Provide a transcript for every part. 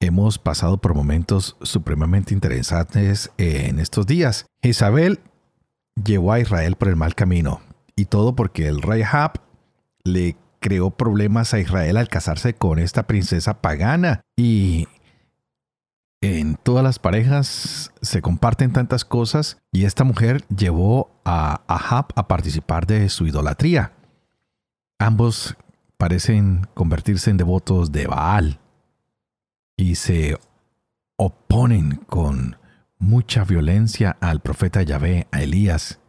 Hemos pasado por momentos supremamente interesantes en estos días. Isabel llevó a Israel por el mal camino, y todo porque el rey Hab le creó problemas a Israel al casarse con esta princesa pagana. Y en todas las parejas se comparten tantas cosas y esta mujer llevó a Ahab a participar de su idolatría. Ambos parecen convertirse en devotos de Baal y se oponen con mucha violencia al profeta Yahvé, a Elías.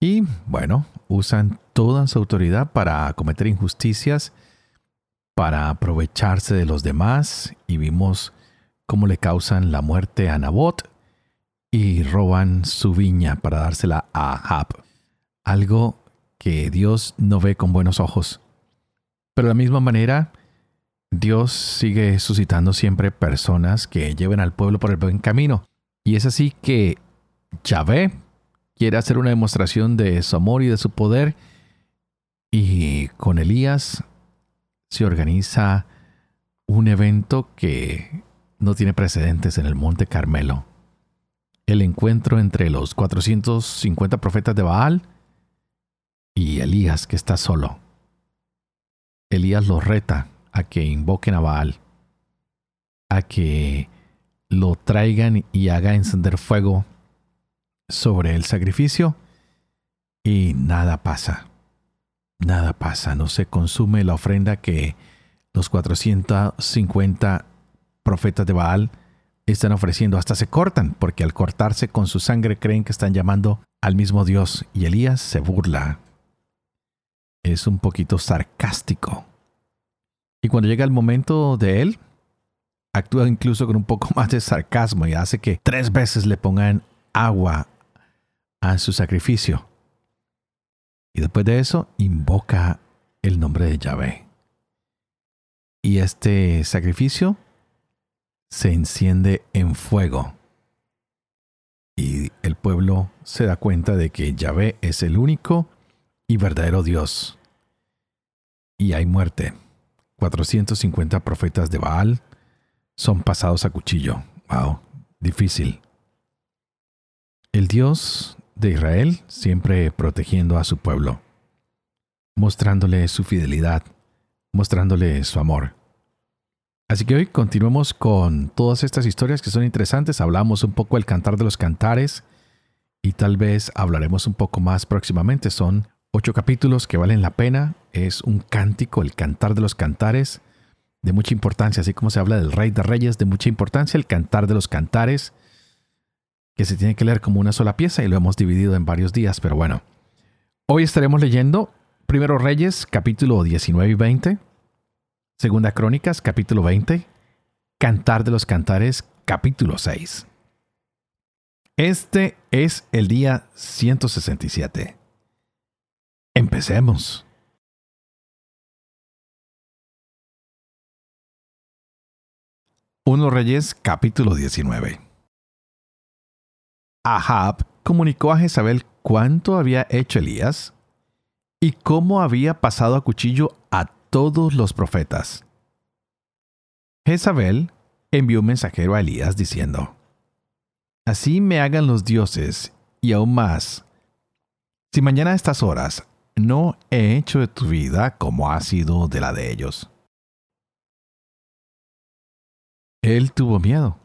Y bueno, usan toda su autoridad para cometer injusticias, para aprovecharse de los demás y vimos cómo le causan la muerte a Nabot y roban su viña para dársela a Ahab. Algo que Dios no ve con buenos ojos. Pero de la misma manera, Dios sigue suscitando siempre personas que lleven al pueblo por el buen camino. Y es así que Yahvé quiere hacer una demostración de su amor y de su poder. Y con Elías se organiza un evento que no tiene precedentes en el Monte Carmelo. El encuentro entre los 450 profetas de Baal y Elías que está solo. Elías los reta a que invoquen a Baal, a que lo traigan y haga encender fuego sobre el sacrificio y nada pasa. Nada pasa, no se consume la ofrenda que los 450 profetas de Baal están ofreciendo. Hasta se cortan, porque al cortarse con su sangre creen que están llamando al mismo Dios. Y Elías se burla. Es un poquito sarcástico. Y cuando llega el momento de él, actúa incluso con un poco más de sarcasmo y hace que tres veces le pongan agua a su sacrificio. Y después de eso, invoca el nombre de Yahvé. Y este sacrificio se enciende en fuego. Y el pueblo se da cuenta de que Yahvé es el único y verdadero Dios. Y hay muerte. 450 profetas de Baal son pasados a cuchillo. Wow, difícil. El Dios de Israel siempre protegiendo a su pueblo, mostrándole su fidelidad, mostrándole su amor. Así que hoy continuemos con todas estas historias que son interesantes. Hablamos un poco del cantar de los cantares y tal vez hablaremos un poco más próximamente. Son ocho capítulos que valen la pena. Es un cántico, el cantar de los cantares, de mucha importancia, así como se habla del rey de reyes, de mucha importancia, el cantar de los cantares, que se tiene que leer como una sola pieza y lo hemos dividido en varios días, pero bueno. Hoy estaremos leyendo Primero Reyes, capítulo 19 y 20, Segunda Crónicas, capítulo 20, Cantar de los Cantares, capítulo 6. Este es el día 167. Empecemos. 1 Reyes capítulo 19 Ahab comunicó a Jezabel cuánto había hecho Elías y cómo había pasado a cuchillo a todos los profetas. Jezabel envió un mensajero a Elías diciendo, Así me hagan los dioses, y aún más, si mañana a estas horas no he hecho de tu vida como ha sido de la de ellos. Él tuvo miedo.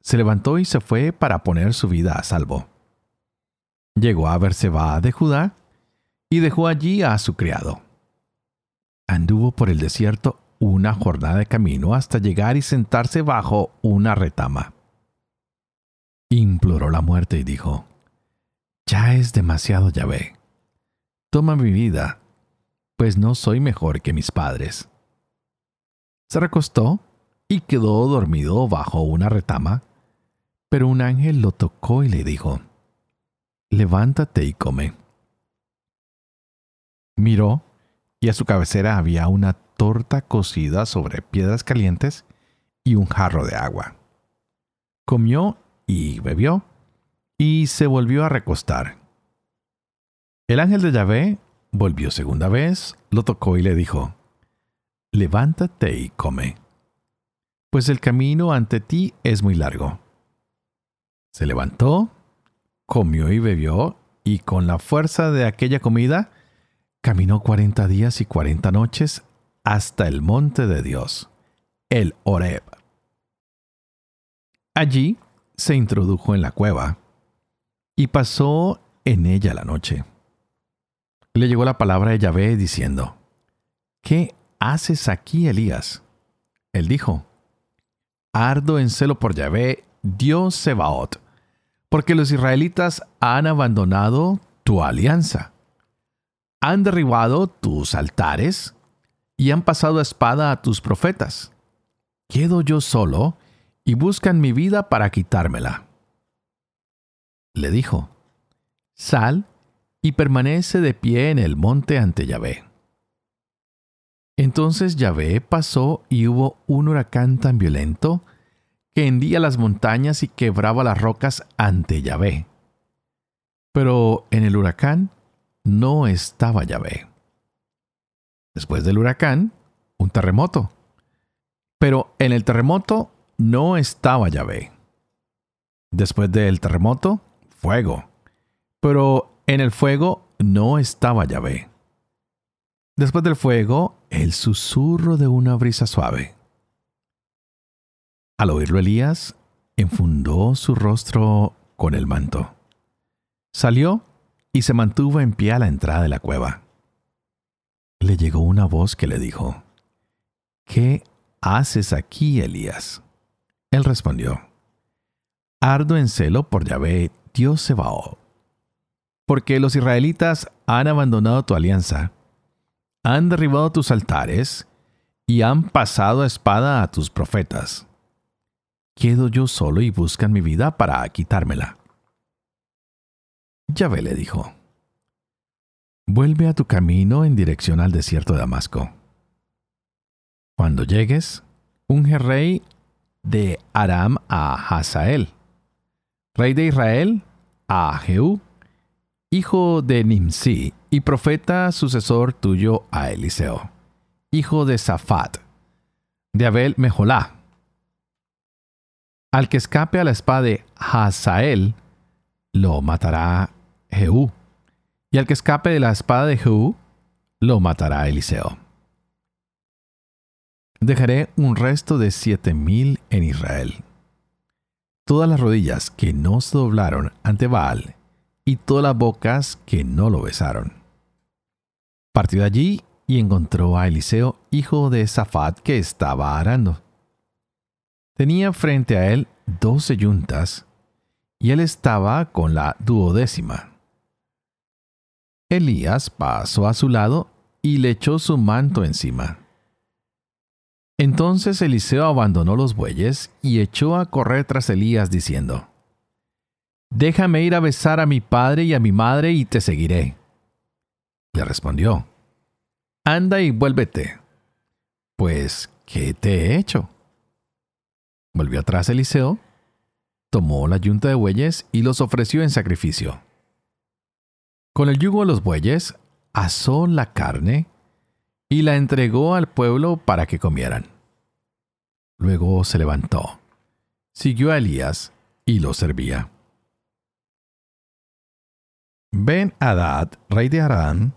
Se levantó y se fue para poner su vida a salvo. Llegó a Berseba de Judá y dejó allí a su criado. Anduvo por el desierto una jornada de camino hasta llegar y sentarse bajo una retama. Imploró la muerte y dijo, Ya es demasiado Yahvé toma mi vida, pues no soy mejor que mis padres. Se recostó y quedó dormido bajo una retama, Pero un ángel lo tocó y le dijo, Levántate y come. Miró, y a su cabecera había una torta cocida sobre piedras calientes y un jarro de agua. Comió y bebió, y se volvió a recostar. El ángel de Yahvé volvió segunda vez, lo tocó y le dijo, Levántate y come, pues el camino ante ti es muy largo. Se levantó, comió y bebió, y con la fuerza de aquella comida, caminó cuarenta días y cuarenta noches hasta el monte de Dios, el Horeb. Allí se introdujo en la cueva y pasó en ella la noche. Le llegó la palabra de Yahvé diciendo, ¿Qué haces aquí, Elías? Él dijo, Ardo en celo por Yahvé, Dios Sebaot, porque los israelitas han abandonado tu alianza, han derribado tus altares y han pasado a espada a tus profetas. Quedo yo solo y buscan mi vida para quitármela. Le dijo, Sal y permanece de pie en el monte ante Yahvé. Entonces Yahvé pasó y hubo un huracán tan violento que hendía las montañas y quebraba las rocas ante Yahvé. Pero en el huracán no estaba Yahvé. Después del huracán, un terremoto. Pero en el terremoto no estaba Yahvé. Después del terremoto, fuego. Pero en el fuego no estaba Yahvé. Después del fuego, el susurro de una brisa suave. Al oírlo Elías, enfundó su rostro con el manto. Salió y se mantuvo en pie a la entrada de la cueva. Le llegó una voz que le dijo, ¿Qué haces aquí, Elías? Él respondió, Ardo en celo por Yahvé, Dios Sebaot, porque los israelitas han abandonado tu alianza, han derribado tus altares y han pasado a espada a tus profetas. Quedo yo solo y buscan mi vida para quitármela. Yahvé le dijo, Vuelve a tu camino en dirección al desierto de Damasco. Cuando llegues, unge rey de Aram a Hazael, rey de Israel a Jehú, hijo de Nimsi, y profeta sucesor tuyo a Eliseo, hijo de Safat, de Abel Mejolá. Al que escape a la espada de Hazael, lo matará Jehú, y al que escape de la espada de Jehú, lo matará Eliseo. Dejaré un resto de siete mil en Israel. Todas las rodillas que no se doblaron ante Baal, y todas las bocas que no lo besaron. Partió de allí y encontró a Eliseo, hijo de Safat, que estaba arando. Tenía frente a él doce yuntas, y él estaba con la duodécima. Elías pasó a su lado y le echó su manto encima. Entonces Eliseo abandonó los bueyes y echó a correr tras Elías diciendo, Déjame ir a besar a mi padre y a mi madre y te seguiré. Le respondió, Anda y vuélvete. Pues, ¿qué te he hecho? Volvió atrás Eliseo, tomó la yunta de bueyes y los ofreció en sacrificio. Con el yugo de los bueyes, asó la carne y la entregó al pueblo para que comieran. Luego se levantó, siguió a Elías y lo servía. Ben Hadad, rey de Aram,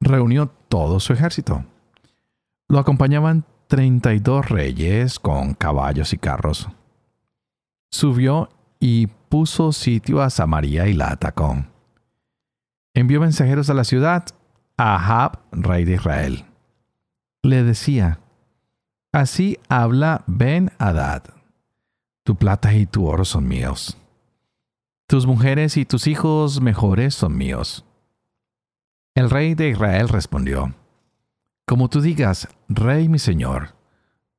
reunió todo su ejército. Lo acompañaban treinta y dos reyes con caballos y carros. Subió y puso sitio a Samaria y la atacó. Envió mensajeros a la ciudad a Ahab, rey de Israel le decía, Así habla Ben Hadad, tu plata y tu oro son míos, tus mujeres y tus hijos mejores son míos. El rey de Israel respondió, Como tú digas, rey mi señor,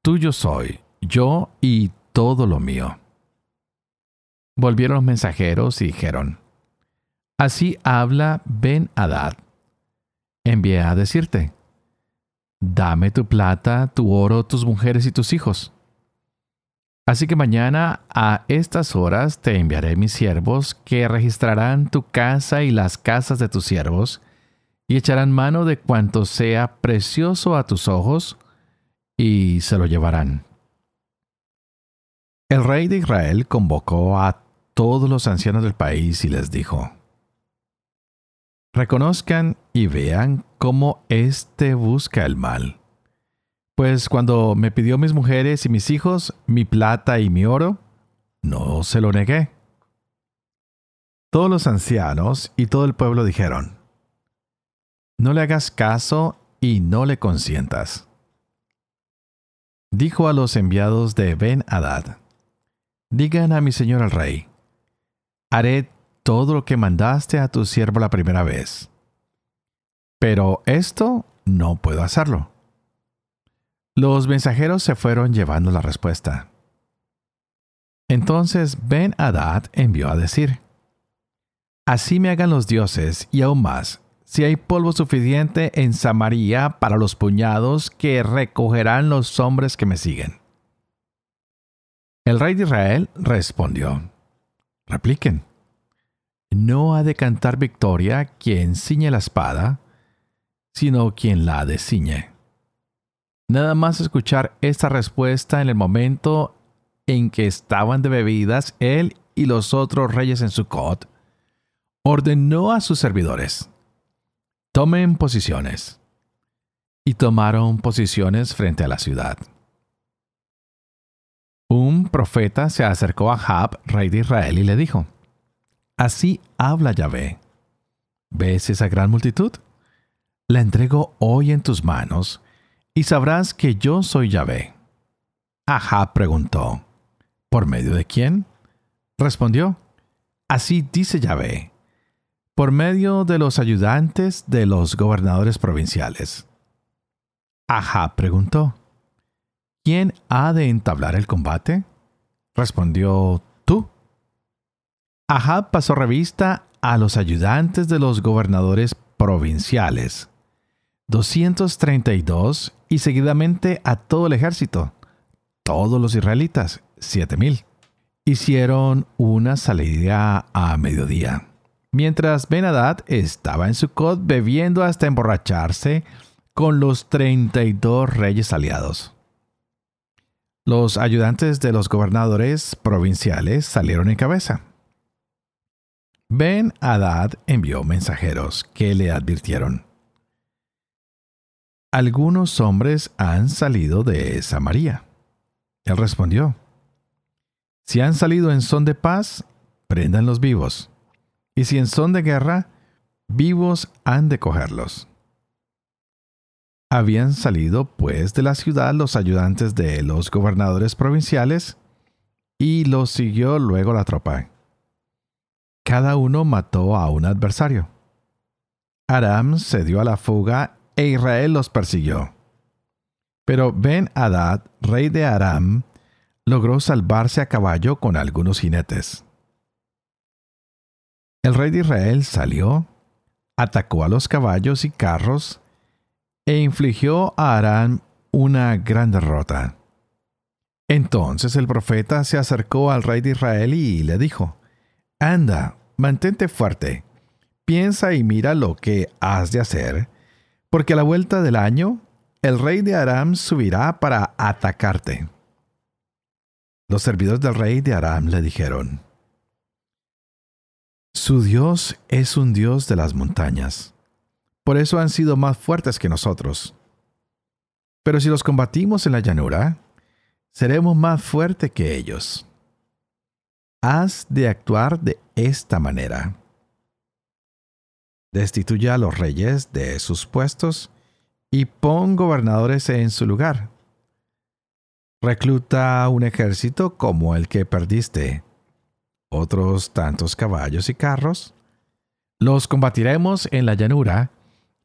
tuyo soy, yo y todo lo mío. Volvieron los mensajeros y dijeron, Así habla Ben Hadad. Envié a decirte, Dame tu plata, tu oro, tus mujeres y tus hijos. Así que mañana a estas horas te enviaré mis siervos que registrarán tu casa y las casas de tus siervos y echarán mano de cuanto sea precioso a tus ojos y se lo llevarán. El rey de Israel convocó a todos los ancianos del país y les dijo, Reconozcan y vean cómo éste busca el mal. Pues cuando me pidió mis mujeres y mis hijos, mi plata y mi oro, no se lo negué. Todos los ancianos y todo el pueblo dijeron, No le hagas caso y no le consientas. Dijo a los enviados de Ben Hadad, Digan a mi señor el rey, haré todo lo que mandaste a tu siervo la primera vez. Pero esto no puedo hacerlo. Los mensajeros se fueron llevando la respuesta. Entonces Ben Hadad envió a decir, Así me hagan los dioses y aún más, si hay polvo suficiente en Samaria para los puñados que recogerán los hombres que me siguen. El rey de Israel respondió, Repliquen, no ha de cantar victoria quien ciñe la espada, sino quien la desciñe. Nada más escuchar esta respuesta en el momento en que estaban de bebidas él y los otros reyes en Sucot, ordenó a sus servidores, tomen posiciones. Y tomaron posiciones frente a la ciudad. Un profeta se acercó a Jab, rey de Israel, y le dijo, Así habla Yahvé. ¿Ves esa gran multitud? La entrego hoy en tus manos, y sabrás que yo soy Yahvé. Ahab preguntó, ¿por medio de quién? Respondió, Así dice Yahvé, por medio de los ayudantes de los gobernadores provinciales. Ahab preguntó, ¿quién ha de entablar el combate? Respondió, tú. Ahab pasó revista a los ayudantes de los gobernadores provinciales, 232, y seguidamente a todo el ejército, todos los israelitas, 7000. Hicieron una salida a mediodía, mientras Benadad estaba en Sucot bebiendo hasta emborracharse con los 32 reyes aliados. Los ayudantes de los gobernadores provinciales salieron en cabeza Ben Hadad envió mensajeros que le advirtieron. Algunos hombres han salido de Samaria. Él respondió, Si han salido en son de paz, prendan los vivos, y si en son de guerra, vivos han de cogerlos. Habían salido pues de la ciudad los ayudantes de los gobernadores provinciales, y los siguió luego la tropa cada uno mató a un adversario. Aram se dio a la fuga e Israel los persiguió. Pero Ben Hadad, rey de Aram, logró salvarse a caballo con algunos jinetes. El rey de Israel salió, atacó a los caballos y carros e infligió a Aram una gran derrota. Entonces el profeta se acercó al rey de Israel y le dijo, Anda, mantente fuerte, piensa y mira lo que has de hacer, porque a la vuelta del año el rey de Aram subirá para atacarte. Los servidores del rey de Aram le dijeron, Su Dios es un Dios de las montañas, por eso han sido más fuertes que nosotros. Pero si los combatimos en la llanura, seremos más fuertes que ellos has de actuar de esta manera. Destituya a los reyes de sus puestos y pon gobernadores en su lugar. Recluta un ejército como el que perdiste, otros tantos caballos y carros. Los combatiremos en la llanura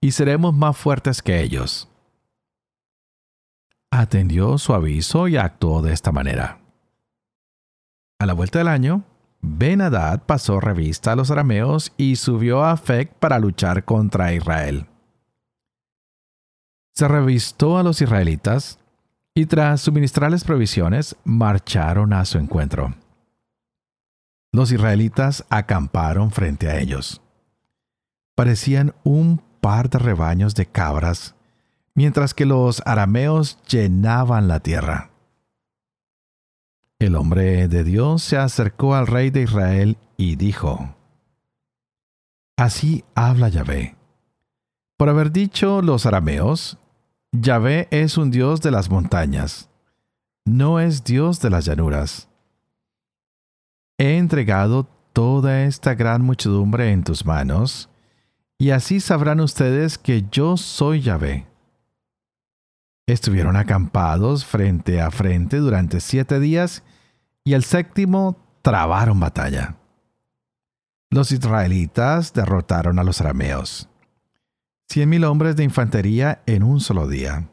y seremos más fuertes que ellos. Atendió su aviso y actuó de esta manera. A la vuelta del año, Ben-Hadad pasó revista a los arameos y subió a Afec para luchar contra Israel. Se revistó a los israelitas y tras suministrarles provisiones marcharon a su encuentro. Los israelitas acamparon frente a ellos. Parecían un par de rebaños de cabras, mientras que los arameos llenaban la tierra. El hombre de Dios se acercó al rey de Israel y dijo, Así habla Yahvé. Por haber dicho los arameos, Yahvé es un Dios de las montañas, no es Dios de las llanuras. He entregado toda esta gran muchedumbre en tus manos, y así sabrán ustedes que yo soy Yahvé. Estuvieron acampados frente a frente durante siete días y el séptimo trabaron batalla. Los israelitas derrotaron a los arameos. Cien mil hombres de infantería en un solo día.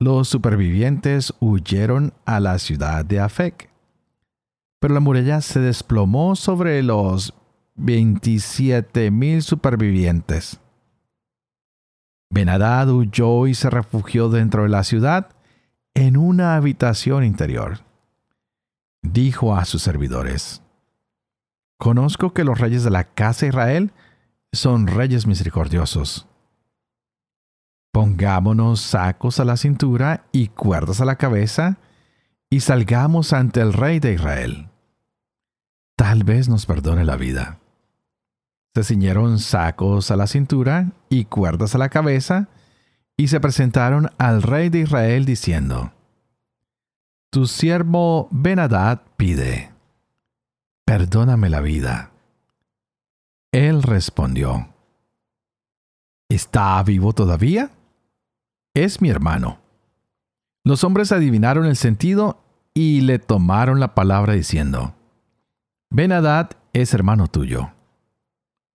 Los supervivientes huyeron a la ciudad de Afec. Pero la muralla se desplomó sobre los veintisiete mil supervivientes. Benadad huyó y se refugió dentro de la ciudad en una habitación interior. Dijo a sus servidores, Conozco que los reyes de la casa de Israel son reyes misericordiosos. Pongámonos sacos a la cintura y cuerdas a la cabeza y salgamos ante el rey de Israel. Tal vez nos perdone la vida. Se ciñeron sacos a la cintura y cuerdas a la cabeza, y se presentaron al rey de Israel diciendo, Tu siervo Benadad pide, perdóname la vida. Él respondió, ¿Está vivo todavía? Es mi hermano. Los hombres adivinaron el sentido y le tomaron la palabra diciendo, Benadad es hermano tuyo.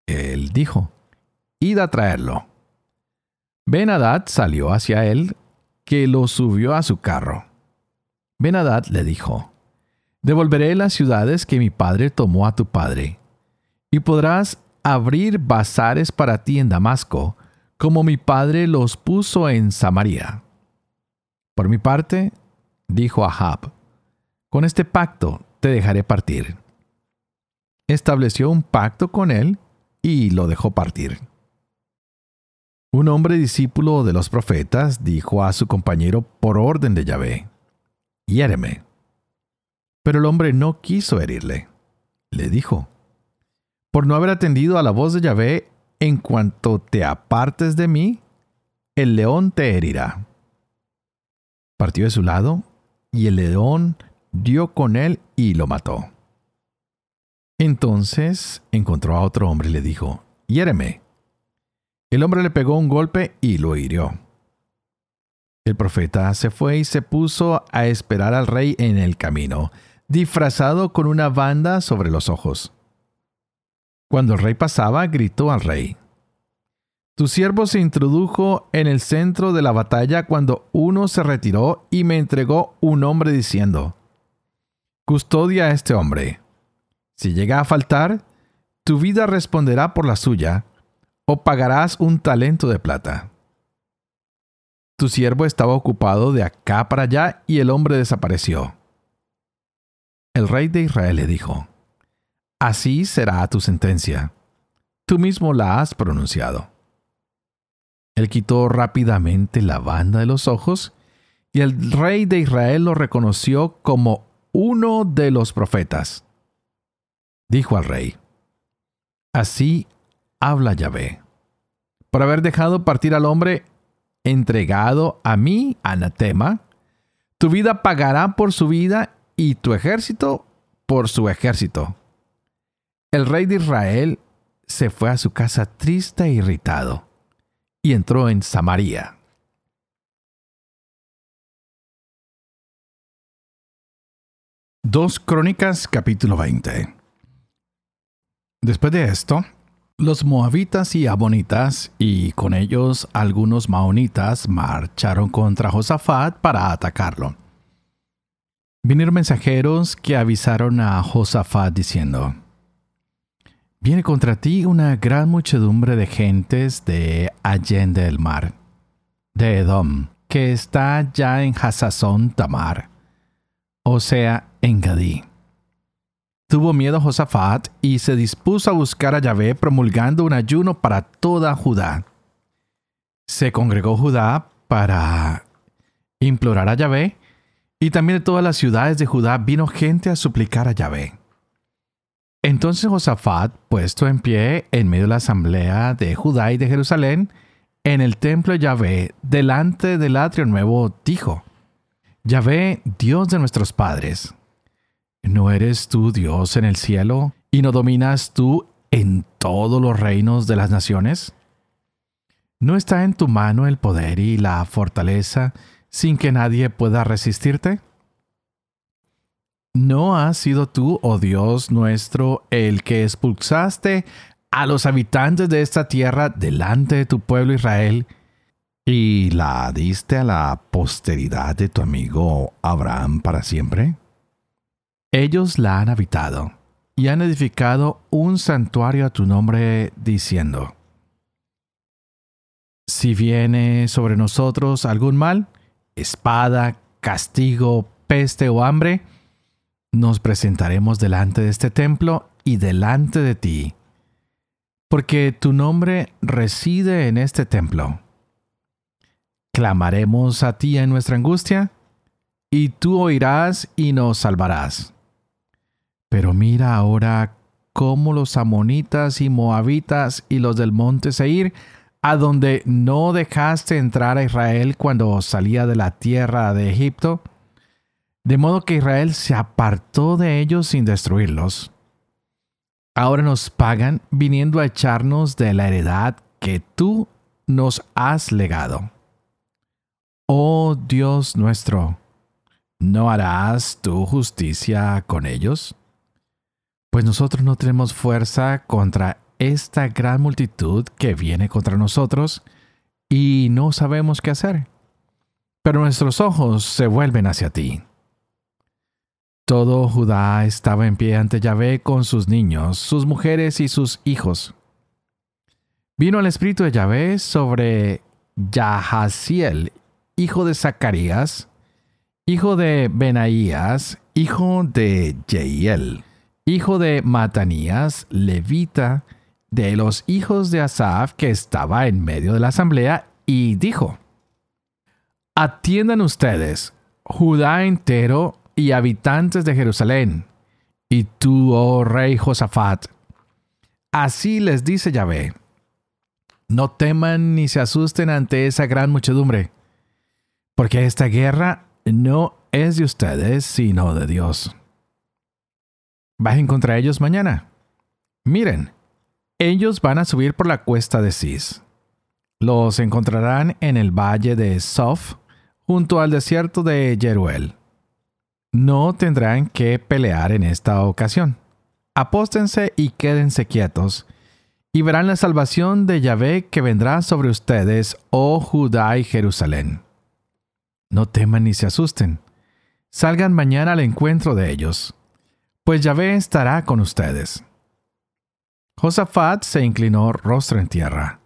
Él dijo, Id a traerlo. Ben-Hadad salió hacia él, que lo subió a su carro. Ben-Hadad le dijo, Devolveré las ciudades que mi padre tomó a tu padre, y podrás abrir bazares para ti en Damasco, como mi padre los puso en Samaria. Por mi parte, dijo Ahab, con este pacto te dejaré partir. Estableció un pacto con él y lo dejó partir. Un hombre discípulo de los profetas dijo a su compañero por orden de Yahvé, Hiéreme. Pero el hombre no quiso herirle. Le dijo, Por no haber atendido a la voz de Yahvé, en cuanto te apartes de mí, el león te herirá. Partió de su lado, y el león dio con él y lo mató. Entonces encontró a otro hombre y le dijo, Hiéreme. El hombre le pegó un golpe y lo hirió. El profeta se fue y se puso a esperar al rey en el camino, disfrazado con una banda sobre los ojos. Cuando el rey pasaba, gritó al rey, Tu siervo se introdujo en el centro de la batalla cuando uno se retiró y me entregó un hombre diciendo, Custodia a este hombre si llega a faltar, tu vida responderá por la suya, o pagarás un talento de plata. Tu siervo estaba ocupado de acá para allá y el hombre desapareció. El rey de Israel le dijo, Así será tu sentencia. Tú mismo la has pronunciado. Él quitó rápidamente la banda de los ojos y el rey de Israel lo reconoció como uno de los profetas dijo al rey, Así habla Yahvé, por haber dejado partir al hombre entregado a mí, anatema, tu vida pagará por su vida y tu ejército por su ejército. El rey de Israel se fue a su casa triste e irritado y entró en Samaria. Dos Crónicas capítulo 20 Después de esto, los moabitas y abonitas, y con ellos algunos maonitas, marcharon contra Josafat para atacarlo. Vinieron mensajeros que avisaron a Josafat diciendo, Viene contra ti una gran muchedumbre de gentes de Allende del mar, de Edom, que está ya en Hasazón Tamar, o sea, en Gadí. Tuvo miedo Josafat y se dispuso a buscar a Yahvé promulgando un ayuno para toda Judá. Se congregó Judá para implorar a Yahvé y también de todas las ciudades de Judá vino gente a suplicar a Yahvé. Entonces Josafat, puesto en pie en medio de la asamblea de Judá y de Jerusalén, en el templo de Yahvé, delante del atrio nuevo, dijo, Yahvé, Dios de nuestros padres, ¿no eres tú Dios en el cielo y no dominas tú en todos los reinos de las naciones? ¿No está en tu mano el poder y la fortaleza sin que nadie pueda resistirte? ¿No has sido tú, oh Dios nuestro, el que expulsaste a los habitantes de esta tierra delante de tu pueblo Israel y la diste a la posteridad de tu amigo Abraham para siempre? Ellos la han habitado y han edificado un santuario a tu nombre diciendo, si viene sobre nosotros algún mal, espada, castigo, peste o hambre, nos presentaremos delante de este templo y delante de ti, porque tu nombre reside en este templo. Clamaremos a ti en nuestra angustia, y tú oirás y nos salvarás. Pero mira ahora cómo los amonitas y moabitas y los del monte Seir a donde no dejaste entrar a Israel cuando salía de la tierra de Egipto, de modo que Israel se apartó de ellos sin destruirlos. Ahora nos pagan viniendo a echarnos de la heredad que tú nos has legado. Oh Dios nuestro, ¿no harás tu justicia con ellos? Pues nosotros no tenemos fuerza contra esta gran multitud que viene contra nosotros y no sabemos qué hacer. Pero nuestros ojos se vuelven hacia ti. Todo Judá estaba en pie ante Yahvé con sus niños, sus mujeres y sus hijos. Vino el espíritu de Yahvé sobre Yahaziel, hijo de Zacarías, hijo de Benaías, hijo de Jeiel, hijo de Matanías, levita, de los hijos de Asaf que estaba en medio de la asamblea y dijo, Atiendan ustedes, Judá entero y habitantes de Jerusalén, y tú, oh rey Josafat. Así les dice Yahvé, no teman ni se asusten ante esa gran muchedumbre, porque esta guerra no es de ustedes, sino de Dios. Bajen contra ellos mañana. Miren, ellos van a subir por la cuesta de Cis. Los encontrarán en el valle de Sof, junto al desierto de Jeruel. No tendrán que pelear en esta ocasión. Apóstense y quédense quietos, y verán la salvación de Yahvé que vendrá sobre ustedes, oh Judá y Jerusalén. No teman ni se asusten. Salgan mañana al encuentro de ellos, pues Yahvé estará con ustedes. Josafat se inclinó rostro en tierra,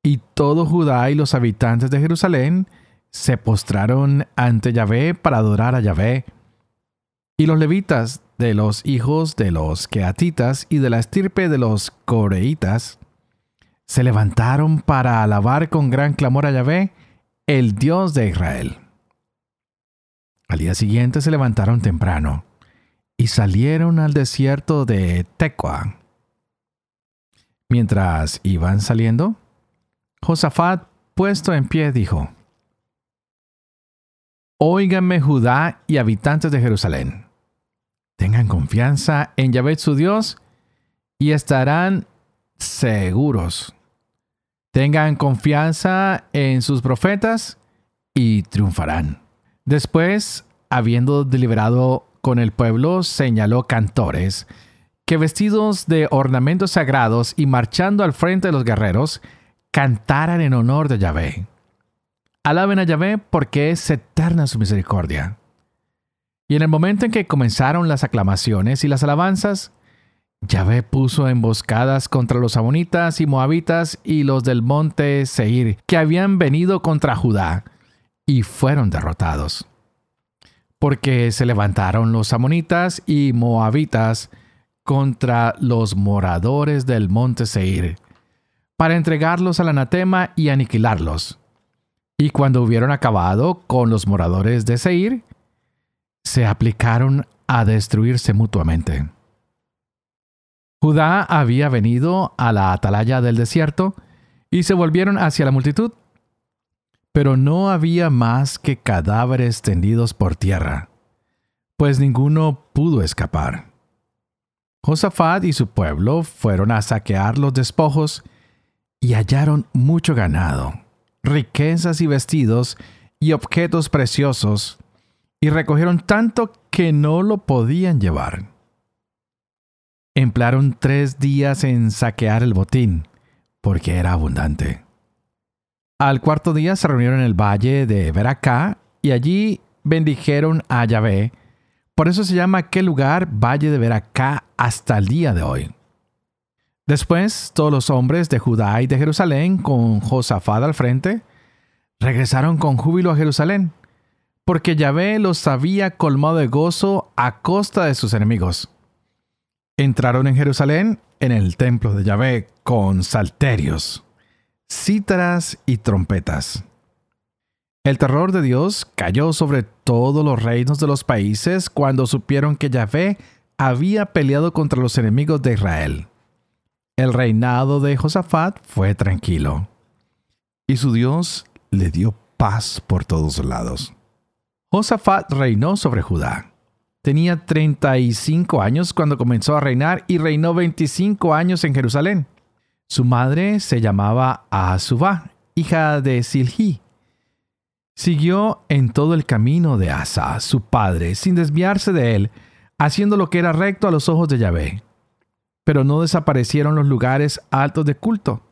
y todo Judá y los habitantes de Jerusalén se postraron ante Yahvé para adorar a Yahvé. Y los levitas de los hijos de los Keatitas y de la estirpe de los Coreitas se levantaron para alabar con gran clamor a Yahvé, el Dios de Israel. Al día siguiente se levantaron temprano y salieron al desierto de Tecoa Mientras iban saliendo, Josafat, puesto en pie, dijo, Óiganme Judá y habitantes de Jerusalén. Tengan confianza en Yahvé su Dios y estarán seguros. Tengan confianza en sus profetas y triunfarán. Después, habiendo deliberado con el pueblo, señaló cantores que vestidos de ornamentos sagrados y marchando al frente de los guerreros, cantaran en honor de Yahvé. Alaben a Yahvé porque es eterna su misericordia. Y en el momento en que comenzaron las aclamaciones y las alabanzas, Yahvé puso emboscadas contra los amonitas y moabitas y los del monte Seir, que habían venido contra Judá, y fueron derrotados. Porque se levantaron los amonitas y moabitas contra los moradores del monte Seir, para entregarlos al anatema y aniquilarlos. Y cuando hubieron acabado con los moradores de Seir, se aplicaron a destruirse mutuamente. Judá había venido a la atalaya del desierto y se volvieron hacia la multitud. Pero no había más que cadáveres tendidos por tierra, pues ninguno pudo escapar. Josafat y su pueblo fueron a saquear los despojos y hallaron mucho ganado, riquezas y vestidos y objetos preciosos, y recogieron tanto que no lo podían llevar. Emplearon tres días en saquear el botín, porque era abundante. Al cuarto día se reunieron en el valle de Beracá y allí bendijeron a Yahvé. Por eso se llama aquel lugar Valle de Beracá hasta el día de hoy. Después, todos los hombres de Judá y de Jerusalén, con Josafat al frente, regresaron con júbilo a Jerusalén, porque Yahvé los había colmado de gozo a costa de sus enemigos entraron en Jerusalén en el templo de Yahvé con salterios, cítaras y trompetas. El terror de Dios cayó sobre todos los reinos de los países cuando supieron que Yahvé había peleado contra los enemigos de Israel. El reinado de Josafat fue tranquilo, y su Dios le dio paz por todos lados. Josafat reinó sobre Judá. Tenía 35 años cuando comenzó a reinar y reinó 25 años en Jerusalén. Su madre se llamaba Ahazubá, hija de Silhi. Siguió en todo el camino de Asa, su padre, sin desviarse de él, haciendo lo que era recto a los ojos de Yahvé. Pero no desaparecieron los lugares altos de culto,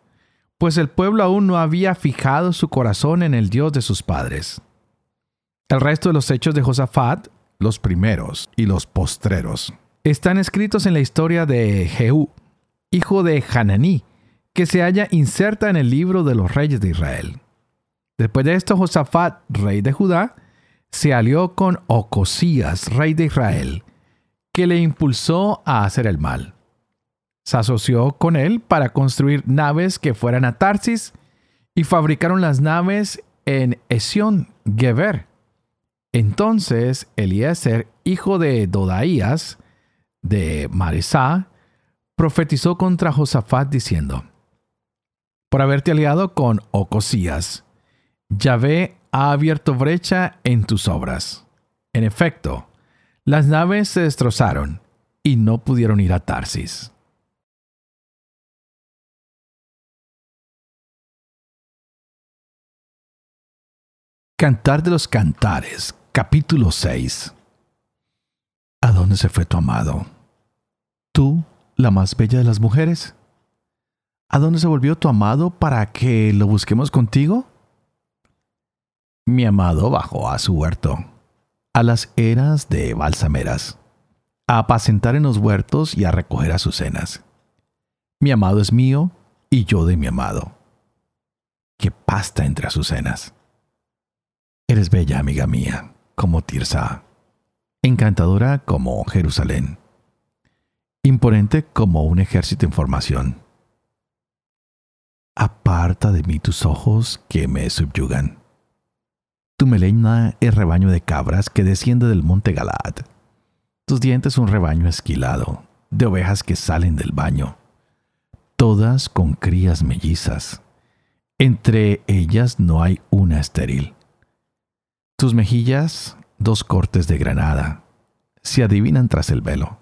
pues el pueblo aún no había fijado su corazón en el Dios de sus padres. El resto de los hechos de Josafat, los primeros y los postreros, están escritos en la historia de Jehú, hijo de Hananí, que se halla inserta en el libro de los reyes de Israel. Después de esto, Josafat, rey de Judá, se alió con Ocosías, rey de Israel, que le impulsó a hacer el mal. Se asoció con él para construir naves que fueran a Tarsis y fabricaron las naves en Esión Geber, entonces Eliezer, hijo de Dodaías, de Maresá, profetizó contra Josafat diciendo, Por haberte aliado con Ocosías, Yahvé ha abierto brecha en tus obras. En efecto, las naves se destrozaron y no pudieron ir a Tarsis. Cantar de los Cantares, Capítulo 6 ¿A dónde se fue tu amado? ¿Tú, la más bella de las mujeres? ¿A dónde se volvió tu amado para que lo busquemos contigo? Mi amado bajó a su huerto, a las eras de balsameras, a apacentar en los huertos y a recoger azucenas. Mi amado es mío y yo de mi amado, que pasta entre azucenas. Eres bella, amiga mía como Tirsa, encantadora como Jerusalén, imponente como un ejército en formación. Aparta de mí tus ojos que me subyugan. Tu melena es rebaño de cabras que desciende del monte Galad. Tus dientes un rebaño esquilado, de ovejas que salen del baño, todas con crías mellizas. Entre ellas no hay una estéril. Tus mejillas, dos cortes de granada, se adivinan tras el velo.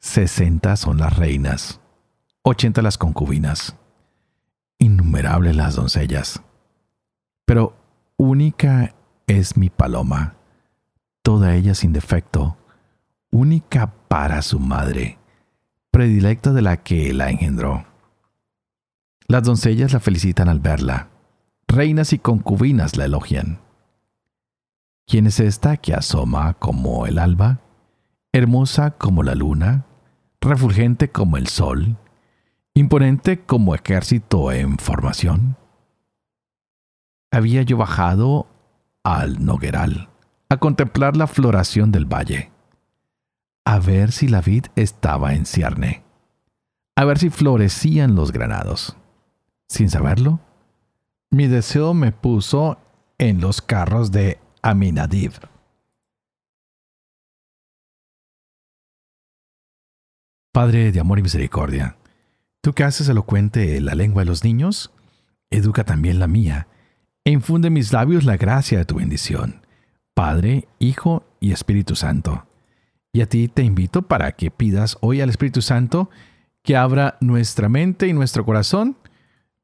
Sesenta son las reinas, ochenta las concubinas, innumerables las doncellas. Pero única es mi paloma, toda ella sin defecto, única para su madre, predilecta de la que la engendró. Las doncellas la felicitan al verla, reinas y concubinas la elogian ¿Quién es esta que asoma como el alba, hermosa como la luna, refulgente como el sol, imponente como ejército en formación? Había yo bajado al nogueral a contemplar la floración del valle, a ver si la vid estaba en cierne, a ver si florecían los granados. Sin saberlo, mi deseo me puso en los carros de Aminadib. Padre de amor y misericordia, tú que haces elocuente la lengua de los niños, educa también la mía, e infunde en mis labios la gracia de tu bendición, Padre, Hijo y Espíritu Santo. Y a ti te invito para que pidas hoy al Espíritu Santo que abra nuestra mente y nuestro corazón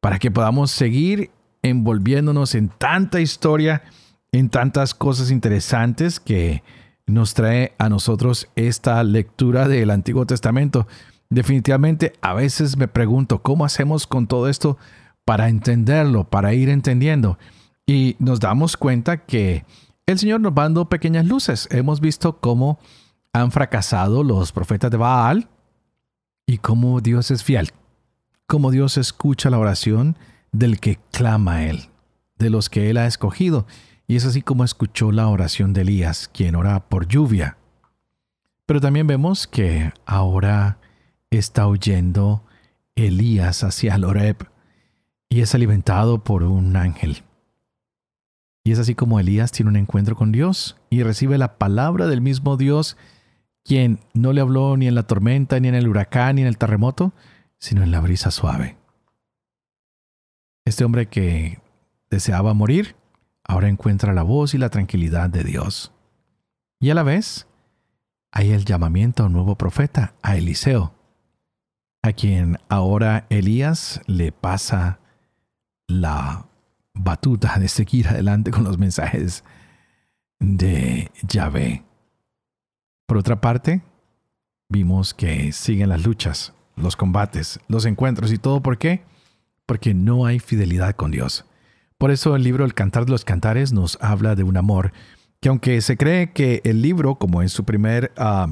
para que podamos seguir envolviéndonos en tanta historia, en tantas cosas interesantes que nos trae a nosotros esta lectura del Antiguo Testamento. Definitivamente, a veces me pregunto, ¿cómo hacemos con todo esto para entenderlo, para ir entendiendo? Y nos damos cuenta que el Señor nos va dando pequeñas luces. Hemos visto cómo han fracasado los profetas de Baal y cómo Dios es fiel, cómo Dios escucha la oración del que clama a Él, de los que Él ha escogido. Y es así como escuchó la oración de Elías, quien ora por lluvia. Pero también vemos que ahora está huyendo Elías hacia el y es alimentado por un ángel. Y es así como Elías tiene un encuentro con Dios y recibe la palabra del mismo Dios, quien no le habló ni en la tormenta, ni en el huracán, ni en el terremoto, sino en la brisa suave. Este hombre que deseaba morir, ahora encuentra la voz y la tranquilidad de Dios. Y a la vez, hay el llamamiento a un nuevo profeta, a Eliseo, a quien ahora Elías le pasa la batuta de seguir adelante con los mensajes de Yahvé. Por otra parte, vimos que siguen las luchas, los combates, los encuentros y todo. ¿Por qué? porque no hay fidelidad con Dios. Por eso el libro El Cantar de los Cantares nos habla de un amor que aunque se cree que el libro, como en su primer ah,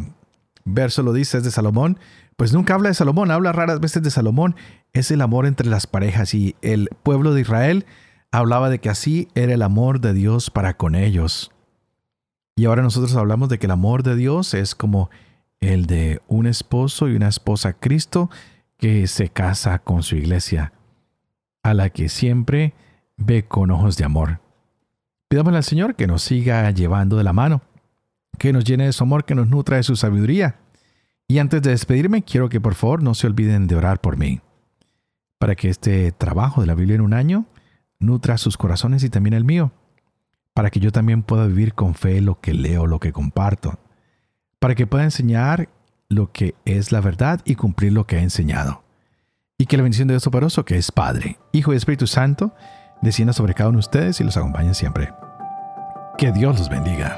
verso lo dice, es de Salomón, pues nunca habla de Salomón, habla raras veces de Salomón. Es el amor entre las parejas y el pueblo de Israel hablaba de que así era el amor de Dios para con ellos. Y ahora nosotros hablamos de que el amor de Dios es como el de un esposo y una esposa Cristo que se casa con su iglesia a la que siempre ve con ojos de amor. Pidámosle al Señor que nos siga llevando de la mano, que nos llene de su amor, que nos nutra de su sabiduría. Y antes de despedirme, quiero que por favor no se olviden de orar por mí, para que este trabajo de la Biblia en un año nutra sus corazones y también el mío, para que yo también pueda vivir con fe lo que leo, lo que comparto, para que pueda enseñar lo que es la verdad y cumplir lo que he enseñado y que la bendición de Dios Toporoso, que es Padre, Hijo y Espíritu Santo, descienda sobre cada uno de ustedes y los acompañe siempre. Que Dios los bendiga.